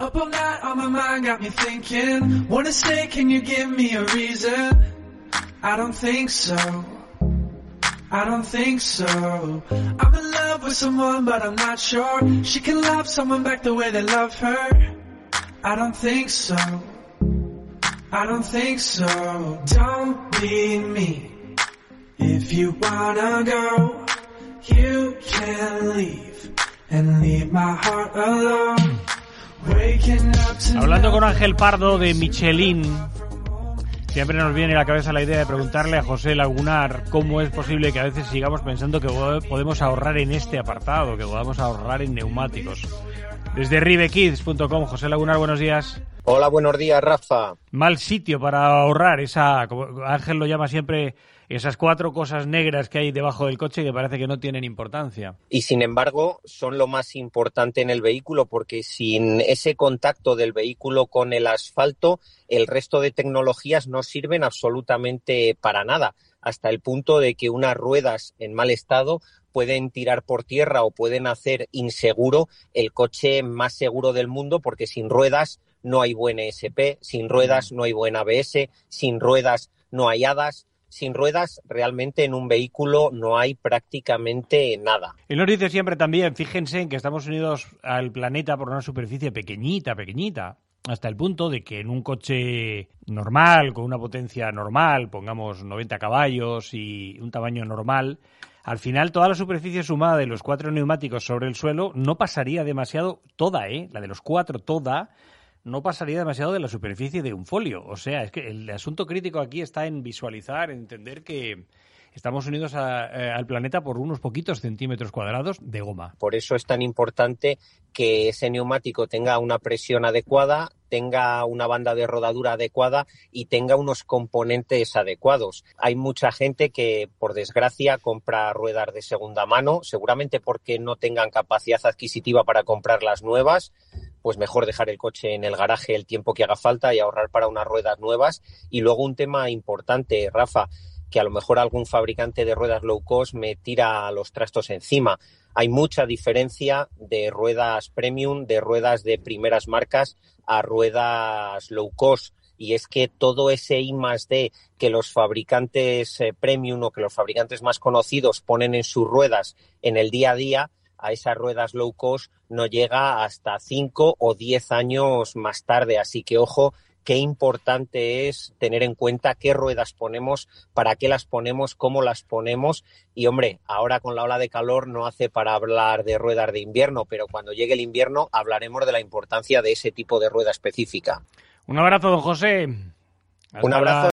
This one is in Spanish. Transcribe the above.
Up all night on my mind got me thinking. Wanna stay, can you give me a reason? I don't think so. I don't think so. I'm in love with someone, but I'm not sure. She can love someone back the way they love her. I don't think so. I don't think so. Don't be me. If you wanna go, you can leave and leave my heart alone. Hablando con Ángel Pardo de Michelin, siempre nos viene a la cabeza la idea de preguntarle a José Lagunar cómo es posible que a veces sigamos pensando que podemos ahorrar en este apartado, que podamos ahorrar en neumáticos. Desde ribekids.com, José Lagunar, buenos días. Hola, buenos días, Rafa. Mal sitio para ahorrar esa, como Ángel lo llama siempre, esas cuatro cosas negras que hay debajo del coche que parece que no tienen importancia. Y sin embargo, son lo más importante en el vehículo porque sin ese contacto del vehículo con el asfalto, el resto de tecnologías no sirven absolutamente para nada, hasta el punto de que unas ruedas en mal estado pueden tirar por tierra o pueden hacer inseguro el coche más seguro del mundo porque sin ruedas no hay buen ESP, sin ruedas no hay buen ABS, sin ruedas no hay hadas, sin ruedas realmente en un vehículo no hay prácticamente nada. Y nos dice siempre también, fíjense en que estamos unidos al planeta por una superficie pequeñita, pequeñita, hasta el punto de que en un coche normal, con una potencia normal, pongamos 90 caballos y un tamaño normal, al final toda la superficie sumada de los cuatro neumáticos sobre el suelo no pasaría demasiado, toda, ¿eh? La de los cuatro, toda, no pasaría demasiado de la superficie de un folio. O sea, es que el asunto crítico aquí está en visualizar, en entender que estamos unidos eh, al planeta por unos poquitos centímetros cuadrados de goma. Por eso es tan importante que ese neumático tenga una presión adecuada, tenga una banda de rodadura adecuada y tenga unos componentes adecuados. Hay mucha gente que, por desgracia, compra ruedas de segunda mano, seguramente porque no tengan capacidad adquisitiva para comprar las nuevas, pues mejor dejar el coche en el garaje el tiempo que haga falta y ahorrar para unas ruedas nuevas. Y luego un tema importante, Rafa, que a lo mejor algún fabricante de ruedas low cost me tira los trastos encima. Hay mucha diferencia de ruedas premium, de ruedas de primeras marcas a ruedas low cost. Y es que todo ese I más D que los fabricantes eh, premium o que los fabricantes más conocidos ponen en sus ruedas en el día a día, a esas ruedas low cost no llega hasta 5 o 10 años más tarde. Así que ojo, qué importante es tener en cuenta qué ruedas ponemos, para qué las ponemos, cómo las ponemos. Y hombre, ahora con la ola de calor no hace para hablar de ruedas de invierno, pero cuando llegue el invierno hablaremos de la importancia de ese tipo de rueda específica. Un abrazo, don José. Un abrazo.